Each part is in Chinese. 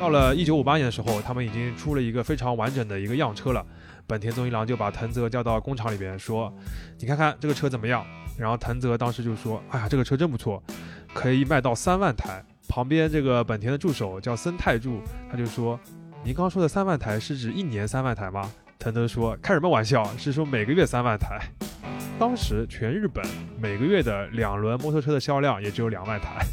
到了一九五八年的时候，他们已经出了一个非常完整的一个样车了。本田宗一郎就把藤泽叫到工厂里边说：“你看看这个车怎么样？”然后藤泽当时就说：“哎呀，这个车真不错，可以卖到三万台。”旁边这个本田的助手叫森泰助，他就说：“您刚说的三万台是指一年三万台吗？”藤泽说：“开什么玩笑，是说每个月三万台。”当时全日本每个月的两轮摩托车的销量也只有两万台。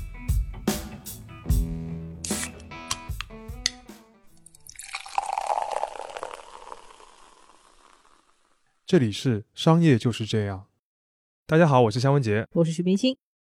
这里是商业就是这样。大家好，我是香文杰，我是徐冰清。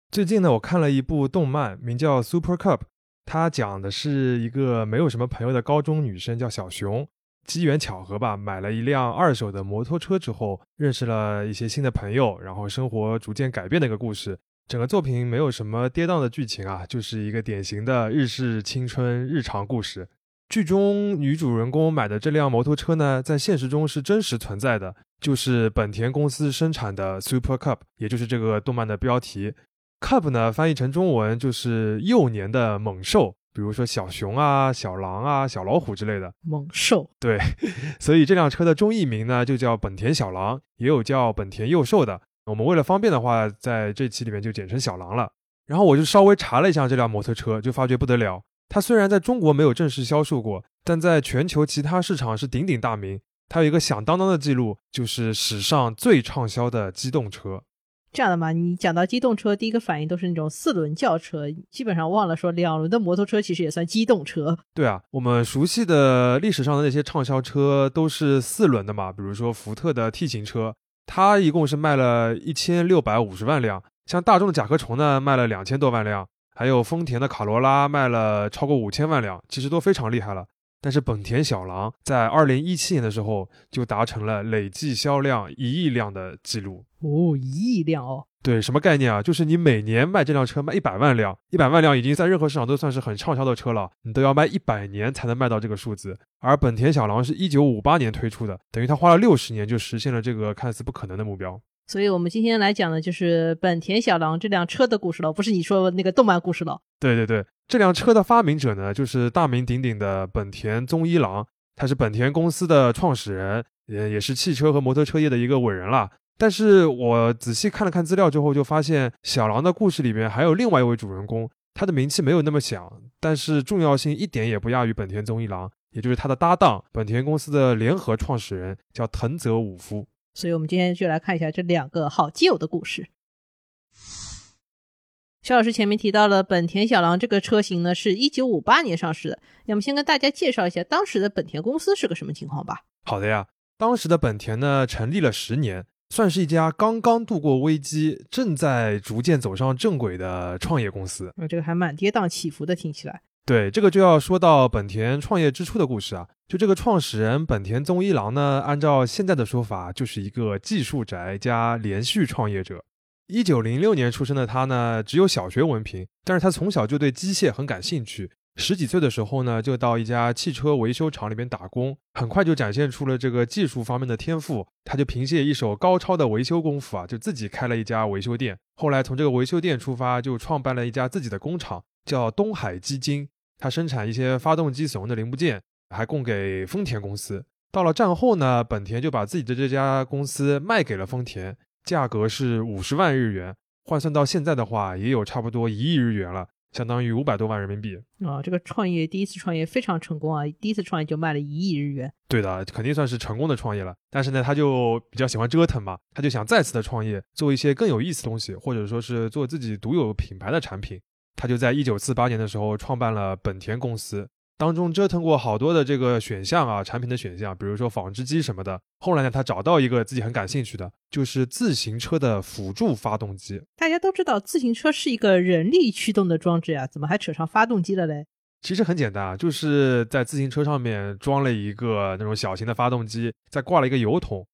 最近呢，我看了一部动漫，名叫《Super Cup》，它讲的是一个没有什么朋友的高中女生，叫小熊。机缘巧合吧，买了一辆二手的摩托车之后，认识了一些新的朋友，然后生活逐渐改变的一个故事。整个作品没有什么跌宕的剧情啊，就是一个典型的日式青春日常故事。剧中女主人公买的这辆摩托车呢，在现实中是真实存在的，就是本田公司生产的 Super Cup，也就是这个动漫的标题。Cup 呢，翻译成中文就是幼年的猛兽，比如说小熊啊、小狼啊、小老虎之类的猛兽。对，所以这辆车的中译名呢，就叫本田小狼，也有叫本田幼兽的。我们为了方便的话，在这期里面就简称小狼了。然后我就稍微查了一下这辆摩托车，就发觉不得了。它虽然在中国没有正式销售过，但在全球其他市场是鼎鼎大名。它有一个响当当的记录，就是史上最畅销的机动车。这样的嘛，你讲到机动车，第一个反应都是那种四轮轿车，基本上忘了说两轮的摩托车其实也算机动车。对啊，我们熟悉的历史上的那些畅销车都是四轮的嘛，比如说福特的 T 型车，它一共是卖了一千六百五十万辆；像大众的甲壳虫呢，卖了两千多万辆。还有丰田的卡罗拉卖了超过五千万辆，其实都非常厉害了。但是本田小狼在二零一七年的时候就达成了累计销量一亿辆的记录哦，一亿辆哦。对，什么概念啊？就是你每年卖这辆车卖一百万辆，一百万辆已经在任何市场都算是很畅销的车了，你都要卖一百年才能卖到这个数字。而本田小狼是一九五八年推出的，等于他花了六十年就实现了这个看似不可能的目标。所以，我们今天来讲的就是本田小狼这辆车的故事了，不是你说的那个动漫故事了。对对对，这辆车的发明者呢，就是大名鼎鼎的本田宗一郎，他是本田公司的创始人，也也是汽车和摩托车业的一个伟人了。但是我仔细看了看资料之后，就发现小狼的故事里边还有另外一位主人公，他的名气没有那么响，但是重要性一点也不亚于本田宗一郎，也就是他的搭档，本田公司的联合创始人叫藤泽武夫。所以，我们今天就来看一下这两个好基友的故事。肖老师前面提到了本田小狼这个车型呢，是一九五八年上市的。那么，先跟大家介绍一下当时的本田公司是个什么情况吧。好的呀，当时的本田呢，成立了十年，算是一家刚刚度过危机、正在逐渐走上正轨的创业公司。这个还蛮跌宕起伏的，听起来。对，这个就要说到本田创业之初的故事啊。就这个创始人本田宗一郎呢，按照现在的说法，就是一个技术宅加连续创业者。一九零六年出生的他呢，只有小学文凭，但是他从小就对机械很感兴趣。十几岁的时候呢，就到一家汽车维修厂里边打工，很快就展现出了这个技术方面的天赋。他就凭借一手高超的维修功夫啊，就自己开了一家维修店。后来从这个维修店出发，就创办了一家自己的工厂，叫东海基金。他生产一些发动机使用的零部件，还供给丰田公司。到了战后呢，本田就把自己的这家公司卖给了丰田，价格是五十万日元，换算到现在的话，也有差不多一亿日元了，相当于五百多万人民币。啊，这个创业第一次创业非常成功啊！第一次创业就卖了一亿日元。对的，肯定算是成功的创业了。但是呢，他就比较喜欢折腾嘛，他就想再次的创业，做一些更有意思的东西，或者说是做自己独有品牌的产品。他就在一九四八年的时候创办了本田公司，当中折腾过好多的这个选项啊，产品的选项，比如说纺织机什么的。后来呢，他找到一个自己很感兴趣的，就是自行车的辅助发动机。大家都知道自行车是一个人力驱动的装置呀，怎么还扯上发动机了嘞？其实很简单啊，就是在自行车上面装了一个那种小型的发动机，再挂了一个油桶。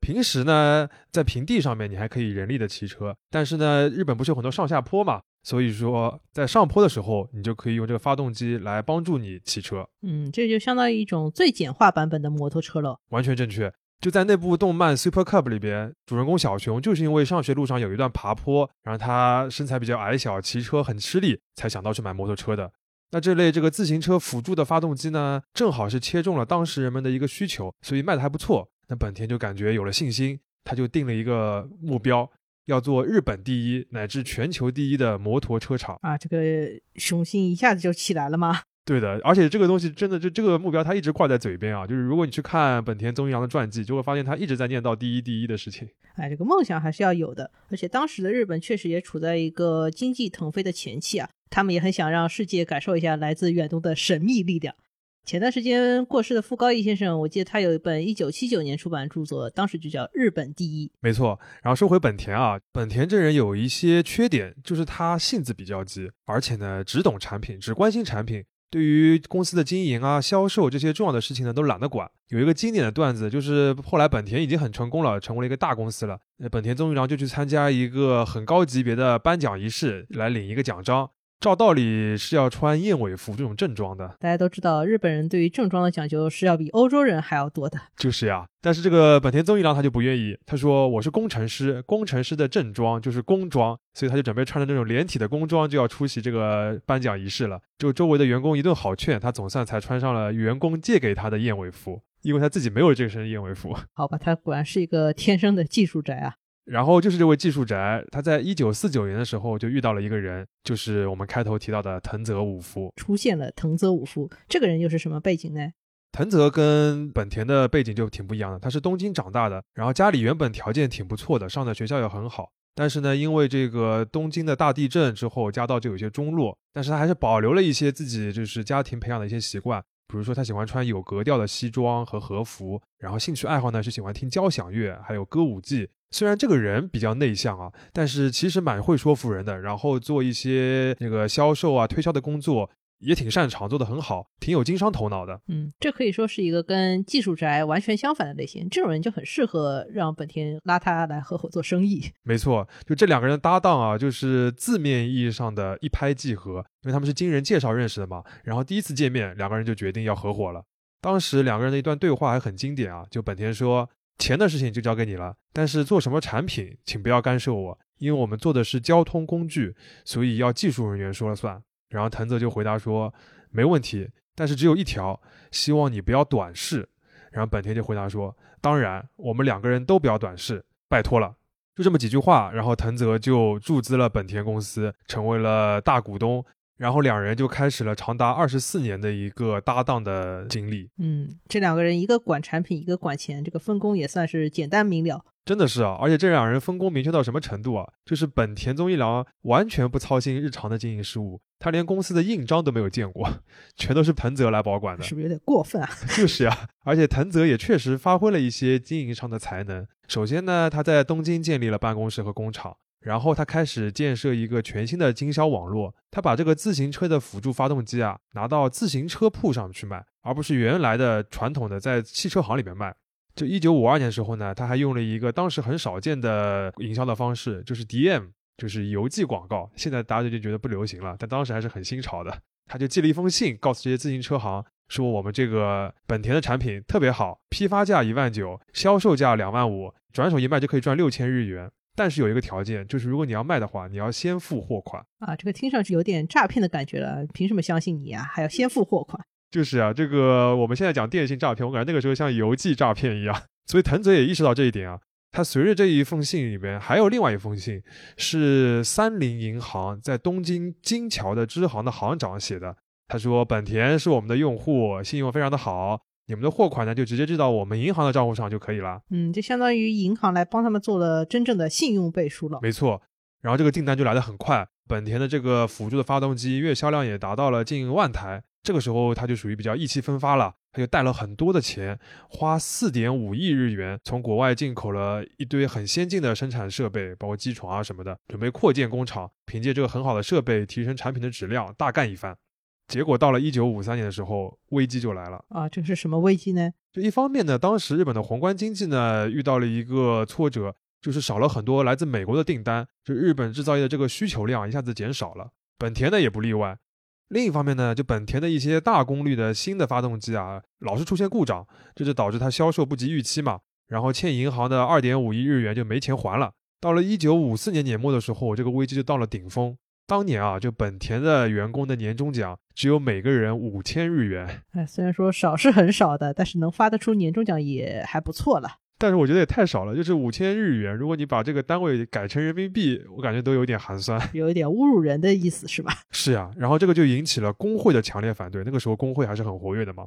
平时呢，在平地上面你还可以人力的骑车，但是呢，日本不是有很多上下坡嘛？所以说，在上坡的时候，你就可以用这个发动机来帮助你骑车。嗯，这就相当于一种最简化版本的摩托车了。完全正确。就在那部动漫《Super Cup》里边，主人公小熊就是因为上学路上有一段爬坡，然后他身材比较矮小，骑车很吃力，才想到去买摩托车的。那这类这个自行车辅助的发动机呢，正好是切中了当时人们的一个需求，所以卖的还不错。那本田就感觉有了信心，他就定了一个目标，要做日本第一乃至全球第一的摩托车厂。啊，这个雄心一下子就起来了吗？对的，而且这个东西真的，就这个目标他一直挂在嘴边啊。就是如果你去看本田宗一郎的传记，就会发现他一直在念叨第一第一的事情。哎，这个梦想还是要有的。而且当时的日本确实也处在一个经济腾飞的前期啊。他们也很想让世界感受一下来自远东的神秘力量。前段时间过世的傅高义先生，我记得他有一本一九七九年出版的著作，当时就叫《日本第一》。没错。然后说回本田啊，本田这人有一些缺点，就是他性子比较急，而且呢只懂产品，只关心产品，对于公司的经营啊、销售这些重要的事情呢都懒得管。有一个经典的段子，就是后来本田已经很成功了，成为了一个大公司了，本田宗一郎就去参加一个很高级别的颁奖仪式，来领一个奖章。照道理是要穿燕尾服这种正装的，大家都知道，日本人对于正装的讲究是要比欧洲人还要多的。就是呀，但是这个本田宗一郎他就不愿意，他说我是工程师，工程师的正装就是工装，所以他就准备穿着这种连体的工装就要出席这个颁奖仪式了。就周围的员工一顿好劝，他总算才穿上了员工借给他的燕尾服，因为他自己没有这身燕尾服。好吧，他果然是一个天生的技术宅啊。然后就是这位技术宅，他在一九四九年的时候就遇到了一个人，就是我们开头提到的藤泽武夫。出现了藤泽武夫，这个人又是什么背景呢？藤泽跟本田的背景就挺不一样的，他是东京长大的，然后家里原本条件挺不错的，上的学校也很好，但是呢，因为这个东京的大地震之后，家道就有些中落，但是他还是保留了一些自己就是家庭培养的一些习惯。比如说，他喜欢穿有格调的西装和和服，然后兴趣爱好呢是喜欢听交响乐，还有歌舞伎。虽然这个人比较内向啊，但是其实蛮会说服人的。然后做一些那个销售啊、推销的工作。也挺擅长，做得很好，挺有经商头脑的。嗯，这可以说是一个跟技术宅完全相反的类型。这种人就很适合让本田拉他来合伙做生意。没错，就这两个人搭档啊，就是字面意义上的一拍即合，因为他们是经人介绍认识的嘛。然后第一次见面，两个人就决定要合伙了。当时两个人的一段对话还很经典啊，就本田说：“钱的事情就交给你了，但是做什么产品，请不要干涉我，因为我们做的是交通工具，所以要技术人员说了算。”然后藤泽就回答说：“没问题，但是只有一条，希望你不要短视。”然后本田就回答说：“当然，我们两个人都不要短视，拜托了。”就这么几句话，然后藤泽就注资了本田公司，成为了大股东。然后两人就开始了长达二十四年的一个搭档的经历。嗯，这两个人一个管产品，一个管钱，这个分工也算是简单明了。真的是啊，而且这两人分工明确到什么程度啊？就是本田宗一郎完全不操心日常的经营事务，他连公司的印章都没有见过，全都是藤泽来保管的，是不是有点过分啊？就是呀，而且藤泽也确实发挥了一些经营上的才能。首先呢，他在东京建立了办公室和工厂，然后他开始建设一个全新的经销网络，他把这个自行车的辅助发动机啊拿到自行车铺上去卖，而不是原来的传统的在汽车行里面卖。就一九五二年的时候呢，他还用了一个当时很少见的营销的方式，就是 DM，就是邮寄广告。现在大家就觉得不流行了，但当时还是很新潮的。他就寄了一封信，告诉这些自行车行，说我们这个本田的产品特别好，批发价一万九，销售价两万五，转手一卖就可以赚六千日元。但是有一个条件，就是如果你要卖的话，你要先付货款。啊，这个听上去有点诈骗的感觉了，凭什么相信你啊？还要先付货款？就是啊，这个我们现在讲电信诈骗，我感觉那个时候像邮寄诈骗一样。所以藤泽也意识到这一点啊，他随着这一封信里边还有另外一封信，是三菱银行在东京金桥的支行的行长写的。他说：“本田是我们的用户，信用非常的好，你们的货款呢就直接寄到我们银行的账户上就可以了。”嗯，就相当于银行来帮他们做了真正的信用背书了。没错，然后这个订单就来得很快，本田的这个辅助的发动机月销量也达到了近万台。这个时候他就属于比较意气风发了，他就带了很多的钱，花四点五亿日元从国外进口了一堆很先进的生产设备，包括机床啊什么的，准备扩建工厂，凭借这个很好的设备提升产品的质量，大干一番。结果到了一九五三年的时候，危机就来了啊！这是什么危机呢？就一方面呢，当时日本的宏观经济呢遇到了一个挫折，就是少了很多来自美国的订单，就日本制造业的这个需求量一下子减少了，本田呢也不例外。另一方面呢，就本田的一些大功率的新的发动机啊，老是出现故障，这就导致它销售不及预期嘛。然后欠银行的二点五亿日元就没钱还了。到了一九五四年年末的时候，这个危机就到了顶峰。当年啊，就本田的员工的年终奖只有每个人五千日元。哎，虽然说少是很少的，但是能发得出年终奖也还不错了。但是我觉得也太少了，就是五千日元。如果你把这个单位改成人民币，我感觉都有点寒酸，有一点侮辱人的意思是吧？是呀，然后这个就引起了工会的强烈反对。那个时候工会还是很活跃的嘛。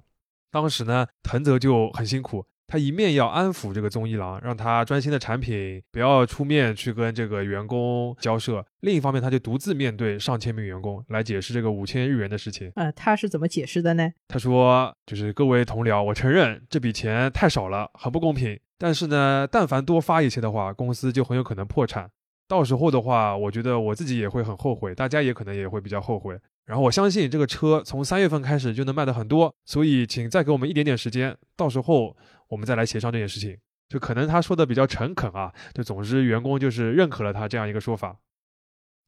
当时呢，藤泽就很辛苦。他一面要安抚这个宗一郎，让他专心的产品，不要出面去跟这个员工交涉；另一方面，他就独自面对上千名员工来解释这个五千日元的事情。呃，他是怎么解释的呢？他说：“就是各位同僚，我承认这笔钱太少了，很不公平。但是呢，但凡多发一些的话，公司就很有可能破产。到时候的话，我觉得我自己也会很后悔，大家也可能也会比较后悔。然后我相信这个车从三月份开始就能卖的很多，所以请再给我们一点点时间，到时候。”我们再来协商这件事情，就可能他说的比较诚恳啊，就总之员工就是认可了他这样一个说法。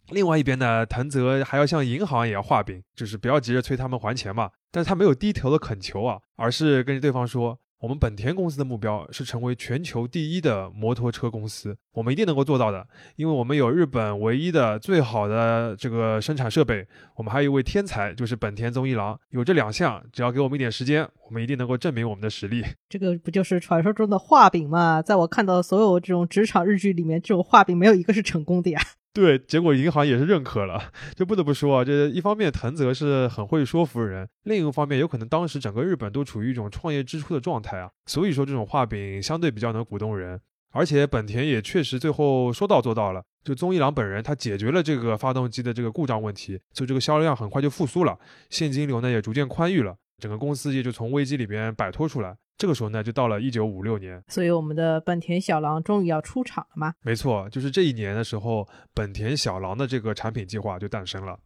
另外一边呢，藤泽还要向银行也要画饼，就是不要急着催他们还钱嘛，但是他没有低头的恳求啊，而是跟对方说。我们本田公司的目标是成为全球第一的摩托车公司，我们一定能够做到的，因为我们有日本唯一的最好的这个生产设备，我们还有一位天才，就是本田宗一郎。有这两项，只要给我们一点时间，我们一定能够证明我们的实力。这个不就是传说中的画饼吗？在我看到的所有这种职场日剧里面，这种画饼没有一个是成功的呀。对，结果银行也是认可了，就不得不说啊，这一方面藤泽是很会说服人，另一方面有可能当时整个日本都处于一种创业之初的状态啊，所以说这种画饼相对比较能鼓动人，而且本田也确实最后说到做到了，就宗一郎本人他解决了这个发动机的这个故障问题，所以这个销量很快就复苏了，现金流呢也逐渐宽裕了，整个公司也就从危机里边摆脱出来。这个时候呢，就到了一九五六年，所以我们的本田小狼终于要出场了吗？没错，就是这一年的时候，本田小狼的这个产品计划就诞生了。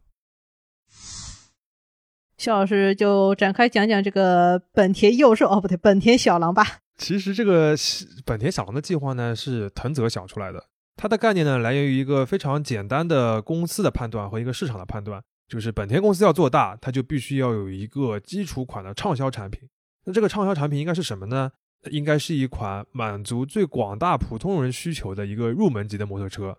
肖老师就展开讲讲这个本田幼兽哦，不对，本田小狼吧。其实这个本田小狼的计划呢，是藤泽想出来的。它的概念呢，来源于一个非常简单的公司的判断和一个市场的判断，就是本田公司要做大，它就必须要有一个基础款的畅销产品。那这个畅销产品应该是什么呢？应该是一款满足最广大普通人需求的一个入门级的摩托车。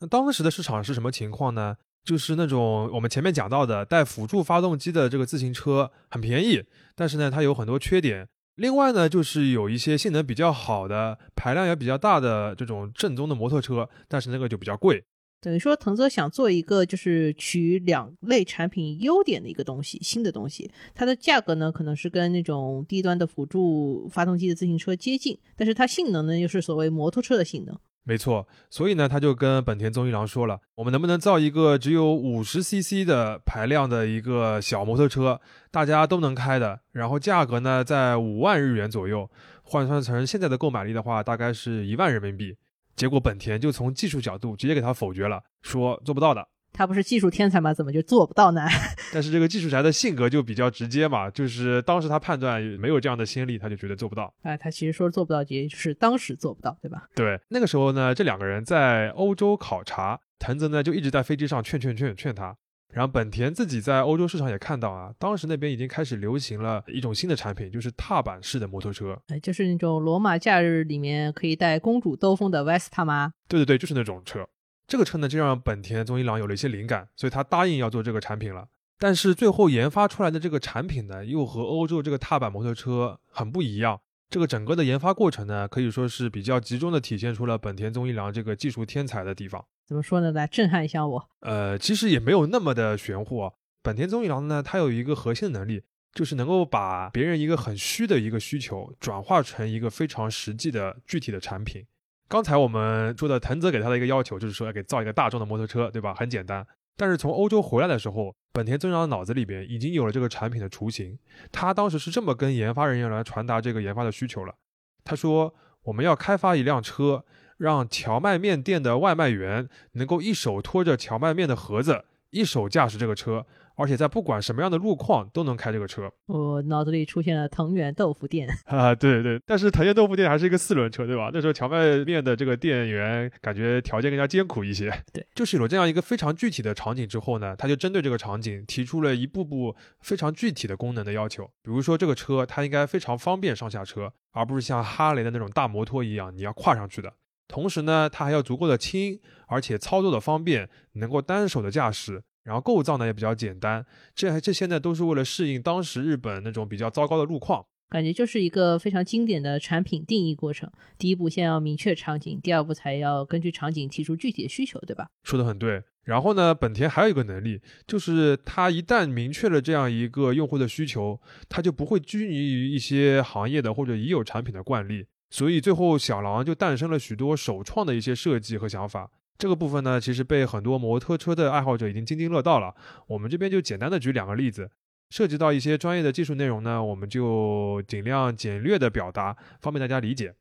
那当时的市场是什么情况呢？就是那种我们前面讲到的带辅助发动机的这个自行车很便宜，但是呢它有很多缺点。另外呢就是有一些性能比较好的、排量也比较大的这种正宗的摩托车，但是那个就比较贵。等于说，藤泽想做一个就是取两类产品优点的一个东西，新的东西。它的价格呢，可能是跟那种低端的辅助发动机的自行车接近，但是它性能呢，又是所谓摩托车的性能。没错，所以呢，他就跟本田宗一郎说了，我们能不能造一个只有五十 CC 的排量的一个小摩托车，大家都能开的，然后价格呢在五万日元左右，换算成现在的购买力的话，大概是一万人民币。结果本田就从技术角度直接给他否决了，说做不到的。他不是技术天才吗？怎么就做不到呢？但是这个技术宅的性格就比较直接嘛，就是当时他判断没有这样的先例，他就觉得做不到。哎，他其实说做不到，也就是当时做不到，对吧？对，那个时候呢，这两个人在欧洲考察，藤泽呢就一直在飞机上劝劝劝劝他。然后本田自己在欧洲市场也看到啊，当时那边已经开始流行了一种新的产品，就是踏板式的摩托车。哎，就是那种罗马假日里面可以带公主兜风的 Vesta 吗？对对对，就是那种车。这个车呢，就让本田宗一郎有了一些灵感，所以他答应要做这个产品了。但是最后研发出来的这个产品呢，又和欧洲这个踏板摩托车很不一样。这个整个的研发过程呢，可以说是比较集中的体现出了本田宗一郎这个技术天才的地方。怎么说呢？来震撼一下我。呃，其实也没有那么的玄乎。啊。本田宗一郎呢，他有一个核心的能力，就是能够把别人一个很虚的一个需求，转化成一个非常实际的具体的产品。刚才我们说的藤泽给他的一个要求，就是说要给造一个大众的摩托车，对吧？很简单。但是从欧洲回来的时候，本田宗一郎脑子里边已经有了这个产品的雏形。他当时是这么跟研发人员来传达这个研发的需求了。他说：“我们要开发一辆车。”让荞麦面店的外卖员能够一手拖着荞麦面的盒子，一手驾驶这个车。而且在不管什么样的路况都能开这个车。我脑子里出现了藤原豆腐店啊，对对，但是藤原豆腐店还是一个四轮车，对吧？那时候荞麦面的这个店员感觉条件更加艰苦一些。对，就是有了这样一个非常具体的场景之后呢，他就针对这个场景提出了一步步非常具体的功能的要求。比如说这个车它应该非常方便上下车，而不是像哈雷的那种大摩托一样你要跨上去的。同时呢，它还要足够的轻，而且操作的方便，能够单手的驾驶，然后构造呢也比较简单。这这些呢都是为了适应当时日本那种比较糟糕的路况。感觉就是一个非常经典的产品定义过程。第一步先要明确场景，第二步才要根据场景提出具体的需求，对吧？说的很对。然后呢，本田还有一个能力，就是它一旦明确了这样一个用户的需求，它就不会拘泥于一些行业的或者已有产品的惯例。所以最后小狼就诞生了许多首创的一些设计和想法。这个部分呢，其实被很多摩托车的爱好者已经津津乐道了。我们这边就简单的举两个例子。涉及到一些专业的技术内容呢，我们就尽量简略的表达，方便大家理解。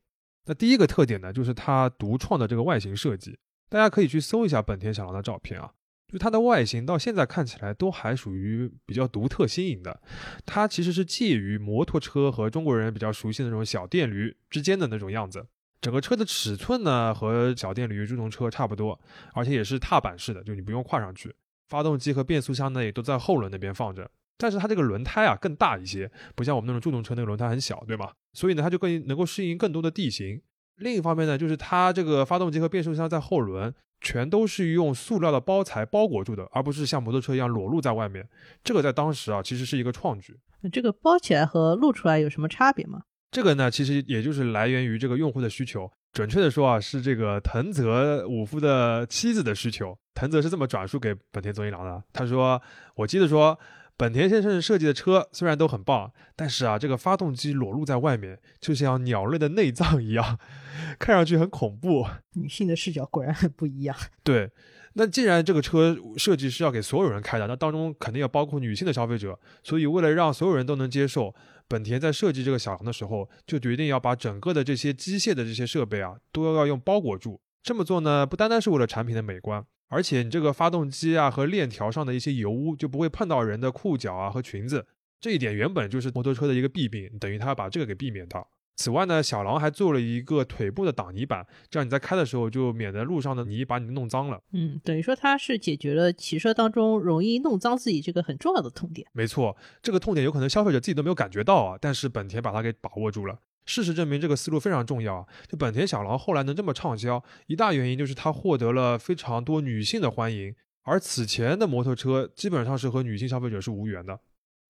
那第一个特点呢，就是它独创的这个外形设计。大家可以去搜一下本田小狼的照片啊，就它的外形到现在看起来都还属于比较独特新颖的。它其实是介于摩托车和中国人比较熟悉的那种小电驴之间的那种样子。整个车的尺寸呢和小电驴、助动车差不多，而且也是踏板式的，就你不用跨上去。发动机和变速箱呢也都在后轮那边放着。但是它这个轮胎啊更大一些，不像我们那种助动车那个轮胎很小，对吗？所以呢，它就更能够适应更多的地形。另一方面呢，就是它这个发动机和变速箱在后轮全都是用塑料的包材包裹住的，而不是像摩托车一样裸露在外面。这个在当时啊，其实是一个创举。那这个包起来和露出来有什么差别吗？这个呢，其实也就是来源于这个用户的需求。准确的说啊，是这个藤泽武夫的妻子的需求。藤泽是这么转述给本田宗一郎的，他说：“我记得说。”本田先生设计的车虽然都很棒，但是啊，这个发动机裸露在外面，就像鸟类的内脏一样，看上去很恐怖。女性的视角果然很不一样。对，那既然这个车设计是要给所有人开的，那当中肯定要包括女性的消费者。所以为了让所有人都能接受，本田在设计这个小羊的时候，就决定要把整个的这些机械的这些设备啊，都要用包裹住。这么做呢，不单单是为了产品的美观。而且你这个发动机啊和链条上的一些油污就不会碰到人的裤脚啊和裙子，这一点原本就是摩托车的一个弊病，等于它把这个给避免掉。此外呢，小狼还做了一个腿部的挡泥板，这样你在开的时候就免得路上的泥把你弄脏了。嗯，等于说它是解决了骑车当中容易弄脏自己这个很重要的痛点。没错，这个痛点有可能消费者自己都没有感觉到啊，但是本田把它给把握住了。事实证明，这个思路非常重要啊！就本田小狼后来能这么畅销，一大原因就是它获得了非常多女性的欢迎，而此前的摩托车基本上是和女性消费者是无缘的。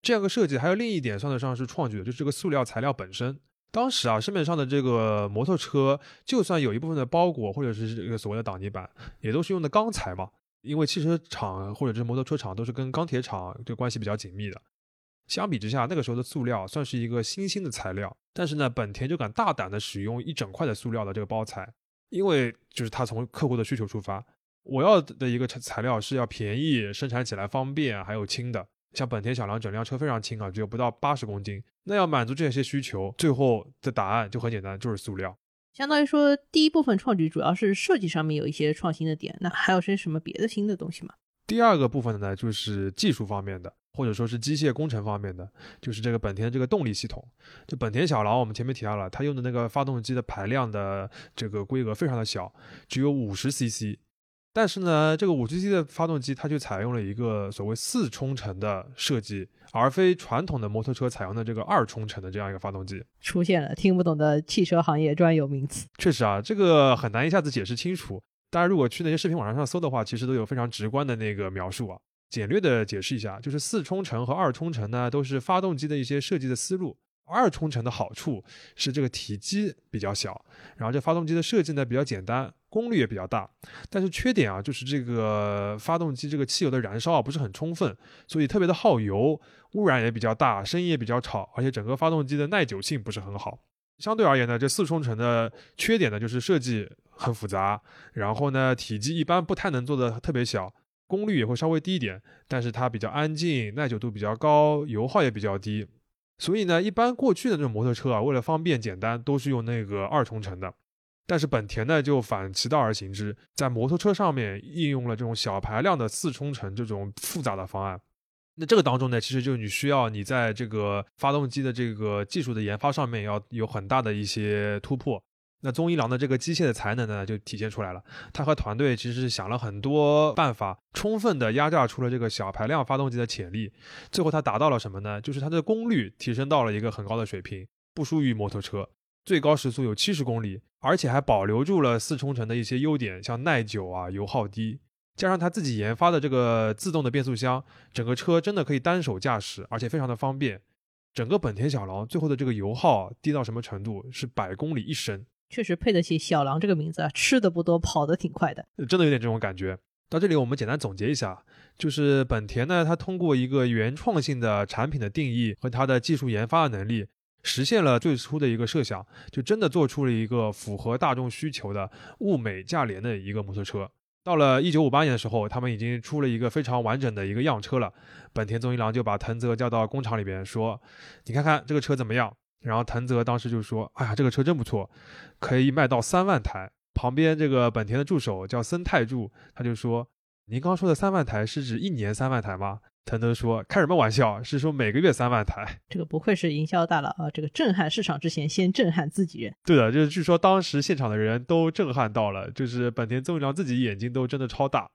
这样个设计还有另一点算得上是创举的，就是这个塑料材料本身。当时啊，市面上的这个摩托车，就算有一部分的包裹或者是这个所谓的挡泥板，也都是用的钢材嘛，因为汽车厂或者是摩托车厂都是跟钢铁厂这关系比较紧密的。相比之下，那个时候的塑料算是一个新兴的材料，但是呢，本田就敢大胆的使用一整块的塑料的这个包材，因为就是他从客户的需求出发，我要的一个材材料是要便宜、生产起来方便，还有轻的。像本田小狼整辆车非常轻啊，只有不到八十公斤。那要满足这些需求，最后的答案就很简单，就是塑料。相当于说，第一部分创举主要是设计上面有一些创新的点，那还有些什么别的新的东西吗？第二个部分呢，就是技术方面的。或者说是机械工程方面的，就是这个本田的这个动力系统。就本田小狼，我们前面提到了，它用的那个发动机的排量的这个规格非常的小，只有五十 CC。但是呢，这个五 CC 的发动机，它就采用了一个所谓四冲程的设计，而非传统的摩托车采用的这个二冲程的这样一个发动机。出现了听不懂的汽车行业专有名词。确实啊，这个很难一下子解释清楚。大家如果去那些视频网站上搜的话，其实都有非常直观的那个描述啊。简略的解释一下，就是四冲程和二冲程呢，都是发动机的一些设计的思路。二冲程的好处是这个体积比较小，然后这发动机的设计呢比较简单，功率也比较大。但是缺点啊，就是这个发动机这个汽油的燃烧啊不是很充分，所以特别的耗油，污染也比较大，声音也比较吵，而且整个发动机的耐久性不是很好。相对而言呢，这四冲程的缺点呢就是设计很复杂，然后呢体积一般不太能做的特别小。功率也会稍微低一点，但是它比较安静，耐久度比较高，油耗也比较低。所以呢，一般过去的那种摩托车啊，为了方便简单，都是用那个二冲程的。但是本田呢，就反其道而行之，在摩托车上面应用了这种小排量的四冲程这种复杂的方案。那这个当中呢，其实就你需要你在这个发动机的这个技术的研发上面要有很大的一些突破。那宗一郎的这个机械的才能呢，就体现出来了。他和团队其实是想了很多办法，充分的压榨出了这个小排量发动机的潜力。最后他达到了什么呢？就是它的功率提升到了一个很高的水平，不输于摩托车。最高时速有七十公里，而且还保留住了四冲程的一些优点，像耐久啊、油耗低，加上他自己研发的这个自动的变速箱，整个车真的可以单手驾驶，而且非常的方便。整个本田小狼最后的这个油耗低到什么程度？是百公里一升，确实配得起小狼这个名字啊，吃的不多，跑得挺快的，真的有点这种感觉。到这里，我们简单总结一下，就是本田呢，它通过一个原创性的产品的定义和它的技术研发的能力，实现了最初的一个设想，就真的做出了一个符合大众需求的物美价廉的一个摩托车。到了一九五八年的时候，他们已经出了一个非常完整的一个样车了。本田宗一郎就把藤泽叫到工厂里边说：“你看看这个车怎么样？”然后藤泽当时就说：“哎呀，这个车真不错，可以卖到三万台。”旁边这个本田的助手叫森泰助，他就说：“您刚说的三万台是指一年三万台吗？”藤泽说：“开什么玩笑？是说每个月三万台。这个不愧是营销大佬啊！这个震撼市场之前，先震撼自己人。对的，就是据说当时现场的人都震撼到了，就是本田宗一郎自己眼睛都睁得超大。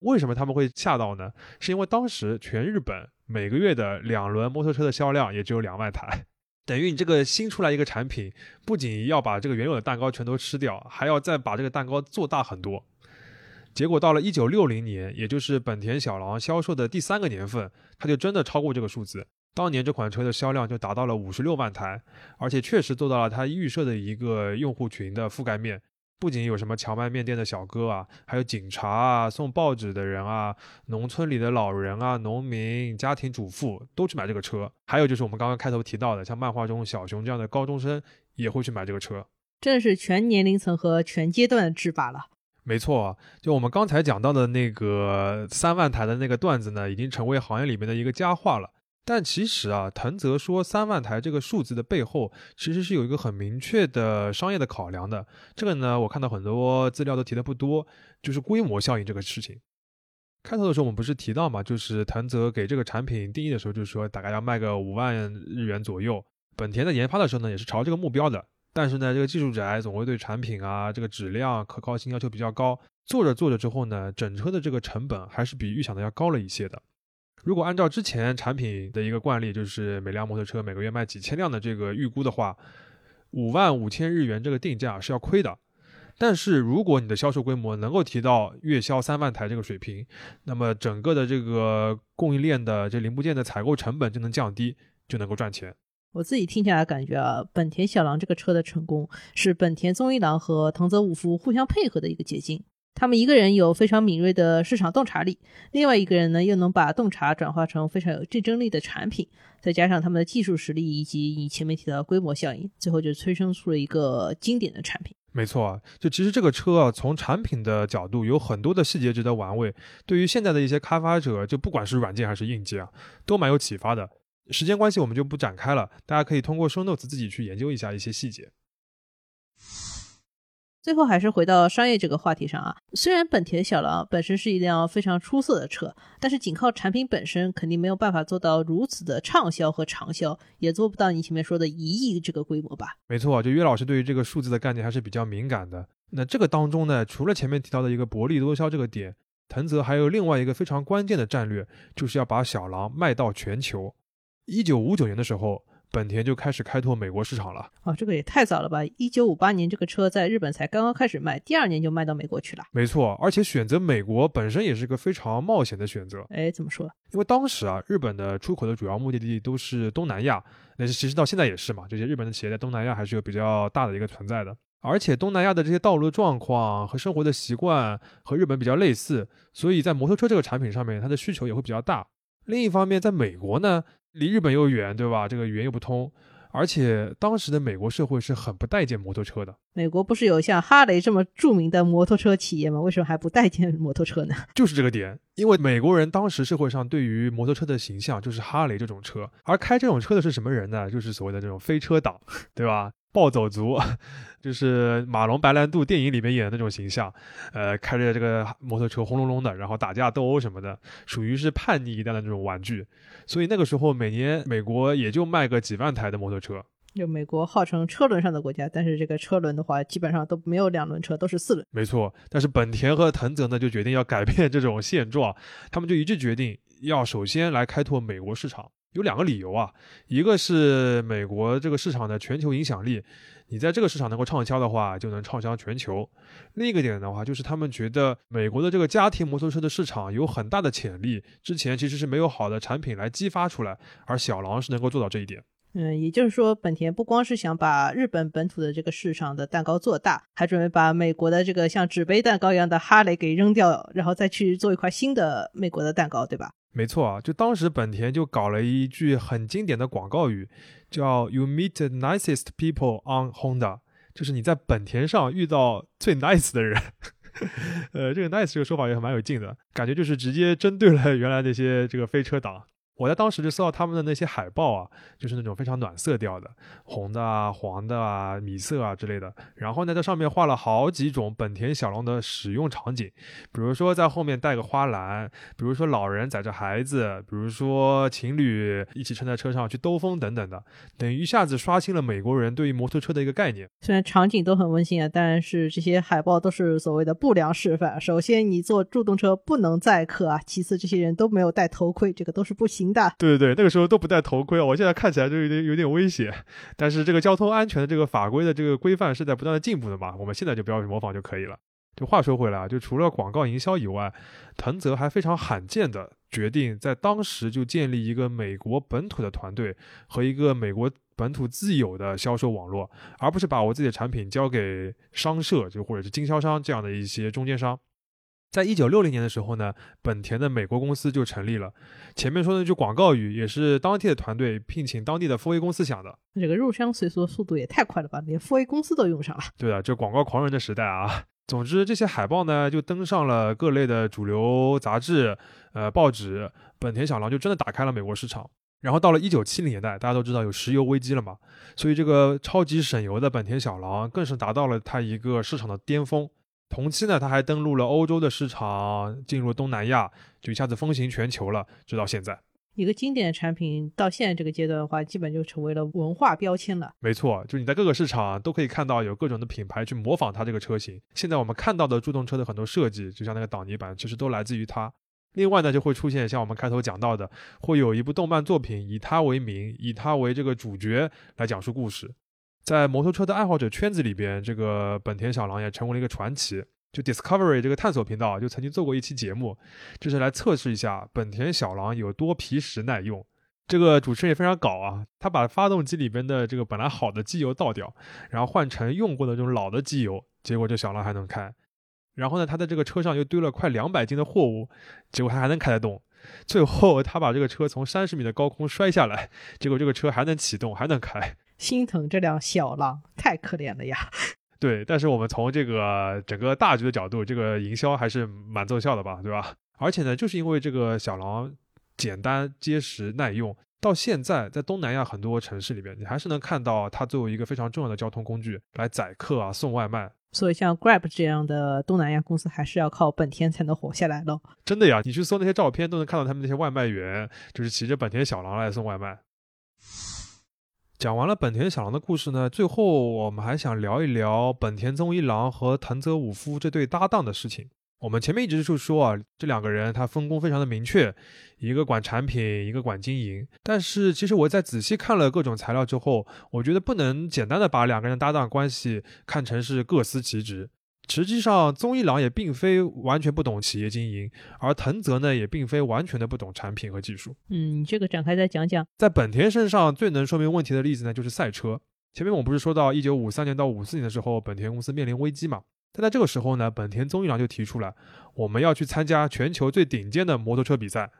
为什么他们会吓到呢？是因为当时全日本每个月的两轮摩托车的销量也只有两万台，等于你这个新出来一个产品，不仅要把这个原有的蛋糕全都吃掉，还要再把这个蛋糕做大很多。结果到了一九六零年，也就是本田小狼销售的第三个年份，它就真的超过这个数字。当年这款车的销量就达到了五十六万台，而且确实做到了它预设的一个用户群的覆盖面。不仅有什么荞麦面店的小哥啊，还有警察啊、送报纸的人啊、农村里的老人啊、农民、家庭主妇都去买这个车。还有就是我们刚刚开头提到的，像漫画中小熊这样的高中生也会去买这个车。真的是全年龄层和全阶段的制霸了。没错，就我们刚才讲到的那个三万台的那个段子呢，已经成为行业里面的一个佳话了。但其实啊，藤泽说三万台这个数字的背后，其实是有一个很明确的商业的考量的。这个呢，我看到很多资料都提的不多，就是规模效应这个事情。开头的时候我们不是提到嘛，就是藤泽给这个产品定义的时候，就是说大概要卖个五万日元左右。本田在研发的时候呢，也是朝这个目标的。但是呢，这个技术宅总会对产品啊，这个质量、可靠性要求比较高。做着做着之后呢，整车的这个成本还是比预想的要高了一些的。如果按照之前产品的一个惯例，就是每辆摩托车每个月卖几千辆的这个预估的话，五万五千日元这个定价是要亏的。但是如果你的销售规模能够提到月销三万台这个水平，那么整个的这个供应链的这零部件的采购成本就能降低，就能够赚钱。我自己听下来感觉啊，本田小狼这个车的成功是本田宗一郎和藤泽五夫互相配合的一个结晶。他们一个人有非常敏锐的市场洞察力，另外一个人呢又能把洞察转化成非常有竞争力的产品，再加上他们的技术实力以及你前面提到的规模效应，最后就催生出了一个经典的产品。没错啊，就其实这个车啊，从产品的角度有很多的细节值得玩味，对于现在的一些开发者，就不管是软件还是硬件啊，都蛮有启发的。时间关系，我们就不展开了。大家可以通过 show notes 自己去研究一下一些细节。最后还是回到商业这个话题上啊。虽然本田小狼本身是一辆非常出色的车，但是仅靠产品本身肯定没有办法做到如此的畅销和长销，也做不到你前面说的一亿这个规模吧？没错，就岳老师对于这个数字的概念还是比较敏感的。那这个当中呢，除了前面提到的一个薄利多销这个点，藤泽还有另外一个非常关键的战略，就是要把小狼卖到全球。一九五九年的时候，本田就开始开拓美国市场了。哦，这个也太早了吧！一九五八年这个车在日本才刚刚开始卖，第二年就卖到美国去了。没错，而且选择美国本身也是个非常冒险的选择。哎，怎么说？因为当时啊，日本的出口的主要目的地都是东南亚，那其实到现在也是嘛。这些日本的企业在东南亚还是有比较大的一个存在的。而且东南亚的这些道路的状况和生活的习惯和日本比较类似，所以在摩托车这个产品上面，它的需求也会比较大。另一方面，在美国呢。离日本又远，对吧？这个语言又不通，而且当时的美国社会是很不待见摩托车的。美国不是有像哈雷这么著名的摩托车企业吗？为什么还不待见摩托车呢？就是这个点，因为美国人当时社会上对于摩托车的形象就是哈雷这种车，而开这种车的是什么人呢？就是所谓的这种飞车党，对吧？暴走族，就是马龙白兰度电影里面演的那种形象，呃，开着这个摩托车轰隆隆的，然后打架斗殴什么的，属于是叛逆一代的那种玩具。所以那个时候，每年美国也就卖个几万台的摩托车。就美国号称车轮上的国家，但是这个车轮的话，基本上都没有两轮车，都是四轮。没错，但是本田和藤泽呢，就决定要改变这种现状，他们就一致决定要首先来开拓美国市场。有两个理由啊，一个是美国这个市场的全球影响力，你在这个市场能够畅销的话，就能畅销全球。另一个点的话，就是他们觉得美国的这个家庭摩托车的市场有很大的潜力，之前其实是没有好的产品来激发出来，而小狼是能够做到这一点。嗯，也就是说，本田不光是想把日本本土的这个市场的蛋糕做大，还准备把美国的这个像纸杯蛋糕一样的哈雷给扔掉，然后再去做一块新的美国的蛋糕，对吧？没错啊，就当时本田就搞了一句很经典的广告语，叫 “You meet the nicest people on Honda”，就是你在本田上遇到最 nice 的人。呃，这个 nice 这个说法也蛮有劲的，感觉就是直接针对了原来那些这个飞车党。我在当时就搜到他们的那些海报啊，就是那种非常暖色调的，红的啊、黄的啊、米色啊之类的。然后呢，在上面画了好几种本田小龙的使用场景，比如说在后面带个花篮，比如说老人载着孩子，比如说情侣一起撑在车上去兜风等等的，等于一下子刷新了美国人对于摩托车的一个概念。虽然场景都很温馨啊，但是这些海报都是所谓的不良示范。首先，你坐助动车不能载客啊；其次，这些人都没有戴头盔，这个都是不行。对对对，那个时候都不戴头盔！我现在看起来就有点有点危险。但是这个交通安全的这个法规的这个规范是在不断的进步的嘛，我们现在就不要去模仿就可以了。就话说回来啊，就除了广告营销以外，藤泽还非常罕见的决定在当时就建立一个美国本土的团队和一个美国本土自有的销售网络，而不是把我自己的产品交给商社就或者是经销商这样的一些中间商。在一九六零年的时候呢，本田的美国公司就成立了。前面说的那句广告语也是当地的团队聘请当地的 4A 公司想的。这个入乡随俗的速度也太快了吧，连 4A 公司都用上了。对啊，这广告狂人的时代啊。总之，这些海报呢就登上了各类的主流杂志、呃报纸。本田小狼就真的打开了美国市场。然后到了一九七零年代，大家都知道有石油危机了嘛，所以这个超级省油的本田小狼更是达到了它一个市场的巅峰。同期呢，他还登陆了欧洲的市场，进入东南亚，就一下子风行全球了。直到现在，一个经典的产品到现在这个阶段的话，基本就成为了文化标签了。没错，就你在各个市场都可以看到有各种的品牌去模仿它这个车型。现在我们看到的助动车的很多设计，就像那个挡泥板，其实都来自于它。另外呢，就会出现像我们开头讲到的，会有一部动漫作品以它为名，以它为这个主角来讲述故事。在摩托车的爱好者圈子里边，这个本田小狼也成为了一个传奇。就 Discovery 这个探索频道就曾经做过一期节目，就是来测试一下本田小狼有多皮实耐用。这个主持人也非常搞啊，他把发动机里边的这个本来好的机油倒掉，然后换成用过的这种老的机油，结果这小狼还能开。然后呢，他在这个车上又堆了快两百斤的货物，结果他还能开得动。最后他把这个车从三十米的高空摔下来，结果这个车还能启动，还能开。心疼这辆小狼，太可怜了呀！对，但是我们从这个整个大局的角度，这个营销还是蛮奏效的吧，对吧？而且呢，就是因为这个小狼简单、结实、耐用，到现在在东南亚很多城市里边，你还是能看到它作为一个非常重要的交通工具来载客啊、送外卖。所以像 Grab 这样的东南亚公司，还是要靠本田才能活下来喽。真的呀，你去搜那些照片，都能看到他们那些外卖员就是骑着本田小狼来送外卖。讲完了本田小狼的故事呢，最后我们还想聊一聊本田宗一郎和藤泽武夫这对搭档的事情。我们前面一直就说啊，这两个人他分工非常的明确，一个管产品，一个管经营。但是其实我在仔细看了各种材料之后，我觉得不能简单的把两个人搭档关系看成是各司其职。实际上，宗一郎也并非完全不懂企业经营，而藤泽呢，也并非完全的不懂产品和技术。嗯，这个展开再讲讲。在本田身上最能说明问题的例子呢，就是赛车。前面我不是说到一九五三年到五四年的时候，本田公司面临危机嘛？但在这个时候呢，本田宗一郎就提出了我们要去参加全球最顶尖的摩托车比赛。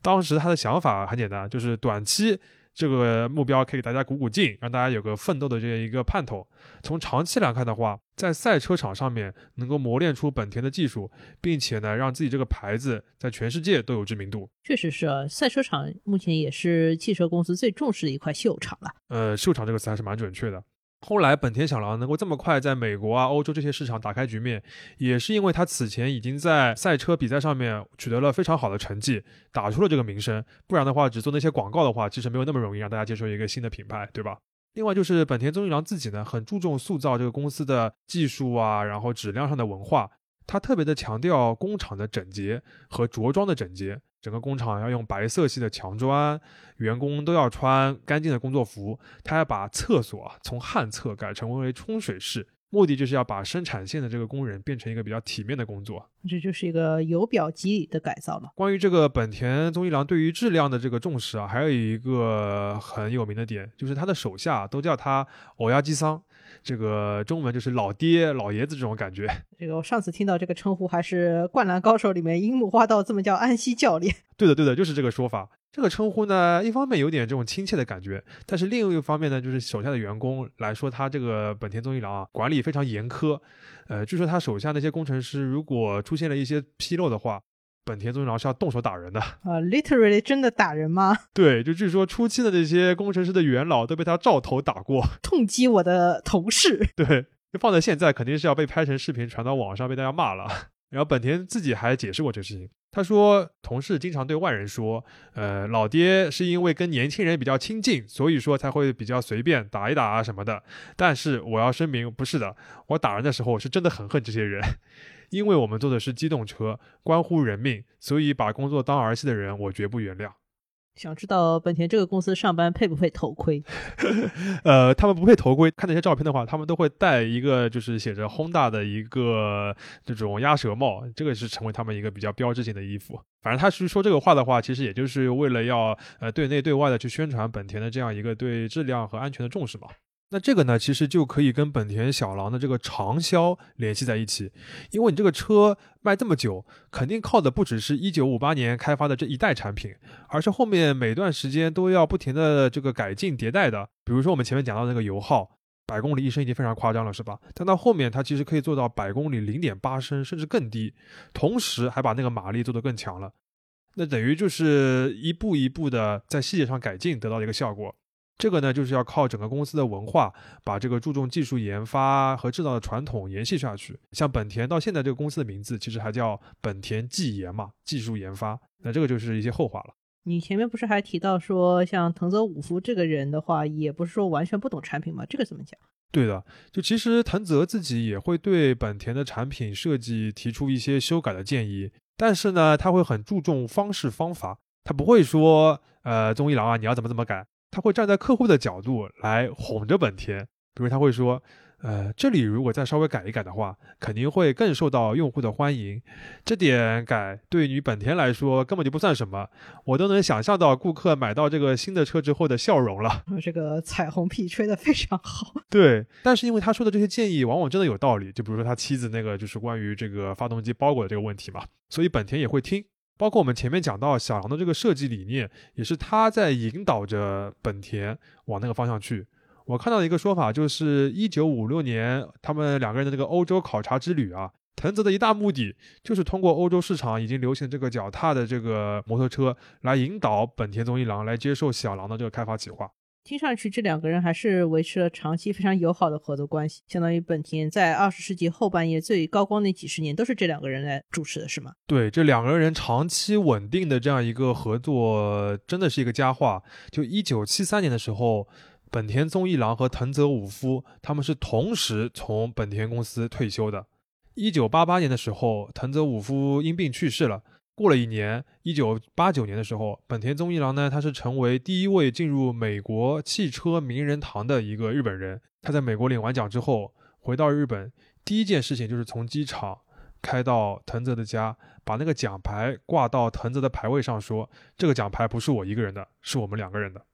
当时他的想法很简单，就是短期。这个目标可以给大家鼓鼓劲，让大家有个奋斗的这样一个盼头。从长期来看的话，在赛车场上面能够磨练出本田的技术，并且呢，让自己这个牌子在全世界都有知名度。确实是啊，赛车场目前也是汽车公司最重视的一块秀场了。呃，秀场这个词还是蛮准确的。后来，本田小狼能够这么快在美国啊、欧洲这些市场打开局面，也是因为他此前已经在赛车比赛上面取得了非常好的成绩，打出了这个名声。不然的话，只做那些广告的话，其实没有那么容易让大家接受一个新的品牌，对吧？另外就是本田宗一郎自己呢，很注重塑造这个公司的技术啊，然后质量上的文化。他特别的强调工厂的整洁和着装的整洁，整个工厂要用白色系的墙砖，员工都要穿干净的工作服，他要把厕所啊从旱厕改成为冲水式。目的就是要把生产线的这个工人变成一个比较体面的工作，这就是一个由表及里的改造了。关于这个本田宗一郎对于质量的这个重视啊，还有一个很有名的点，就是他的手下都叫他欧亚基桑，这个中文就是老爹、老爷子这种感觉。这个我上次听到这个称呼还是《灌篮高手》里面樱木花道这么叫安西教练。对的，对的，就是这个说法。这个称呼呢，一方面有点这种亲切的感觉，但是另一方面呢，就是手下的员工来说，他这个本田宗一郎啊，管理非常严苛。呃，据说他手下那些工程师，如果出现了一些纰漏的话，本田宗一郎是要动手打人的。啊，literally 真的打人吗？对，就据说初期的这些工程师的元老都被他照头打过，痛击我的同事。对，就放在现在，肯定是要被拍成视频传到网上，被大家骂了。然后本田自己还解释过这个事情。他说，同事经常对外人说，呃，老爹是因为跟年轻人比较亲近，所以说才会比较随便打一打啊什么的。但是我要声明，不是的，我打人的时候是真的很恨这些人，因为我们坐的是机动车，关乎人命，所以把工作当儿戏的人，我绝不原谅。想知道本田这个公司上班配不配头盔？呃，他们不配头盔。看那些照片的话，他们都会戴一个就是写着 Honda 的一个这种鸭舌帽，这个是成为他们一个比较标志性的衣服。反正他是说这个话的话，其实也就是为了要呃对内对外的去宣传本田的这样一个对质量和安全的重视嘛。那这个呢，其实就可以跟本田小狼的这个长销联系在一起，因为你这个车卖这么久，肯定靠的不只是一九五八年开发的这一代产品，而是后面每段时间都要不停的这个改进迭代的。比如说我们前面讲到那个油耗，百公里一升已经非常夸张了，是吧？但到后面它其实可以做到百公里零点八升，甚至更低，同时还把那个马力做得更强了。那等于就是一步一步的在细节上改进，得到一个效果。这个呢，就是要靠整个公司的文化，把这个注重技术研发和制造的传统延续下去。像本田到现在这个公司的名字，其实还叫本田技研嘛，技术研发。那这个就是一些后话了。你前面不是还提到说，像藤泽武夫这个人的话，也不是说完全不懂产品吗？这个怎么讲？对的，就其实藤泽自己也会对本田的产品设计提出一些修改的建议，但是呢，他会很注重方式方法，他不会说，呃，宗一郎啊，你要怎么怎么改。他会站在客户的角度来哄着本田，比如他会说，呃，这里如果再稍微改一改的话，肯定会更受到用户的欢迎。这点改对于本田来说根本就不算什么，我都能想象到顾客买到这个新的车之后的笑容了。这个彩虹屁吹得非常好。对，但是因为他说的这些建议往往真的有道理，就比如说他妻子那个就是关于这个发动机包裹的这个问题嘛，所以本田也会听。包括我们前面讲到小狼的这个设计理念，也是他在引导着本田往那个方向去。我看到一个说法就是，一九五六年他们两个人的这个欧洲考察之旅啊，藤泽的一大目的就是通过欧洲市场已经流行这个脚踏的这个摩托车，来引导本田宗一郎来接受小狼的这个开发企划。听上去，这两个人还是维持了长期非常友好的合作关系，相当于本田在二十世纪后半叶最高光那几十年都是这两个人来主持的，是吗？对，这两个人长期稳定的这样一个合作，真的是一个佳话。就一九七三年的时候，本田宗一郎和藤泽武夫他们是同时从本田公司退休的。一九八八年的时候，藤泽武夫因病去世了。过了一年，一九八九年的时候，本田宗一郎呢，他是成为第一位进入美国汽车名人堂的一个日本人。他在美国领完奖之后，回到日本，第一件事情就是从机场开到藤泽的家，把那个奖牌挂到藤泽的牌位上，说：“这个奖牌不是我一个人的，是我们两个人的。”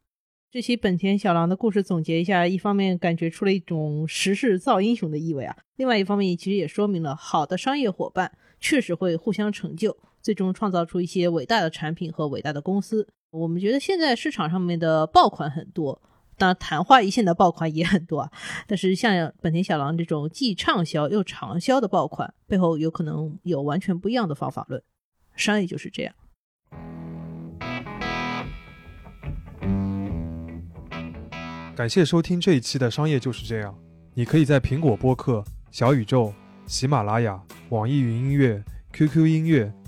这期本田小狼的故事总结一下，一方面感觉出了一种时势造英雄的意味啊，另外一方面其实也说明了好的商业伙伴确实会互相成就。最终创造出一些伟大的产品和伟大的公司。我们觉得现在市场上面的爆款很多，当然昙花一现的爆款也很多啊。但是像本田小狼这种既畅销又长销的爆款，背后有可能有完全不一样的方法论。商业就是这样。感谢收听这一期的商业就是这样。你可以在苹果播客、小宇宙、喜马拉雅、网易云音乐、QQ 音乐。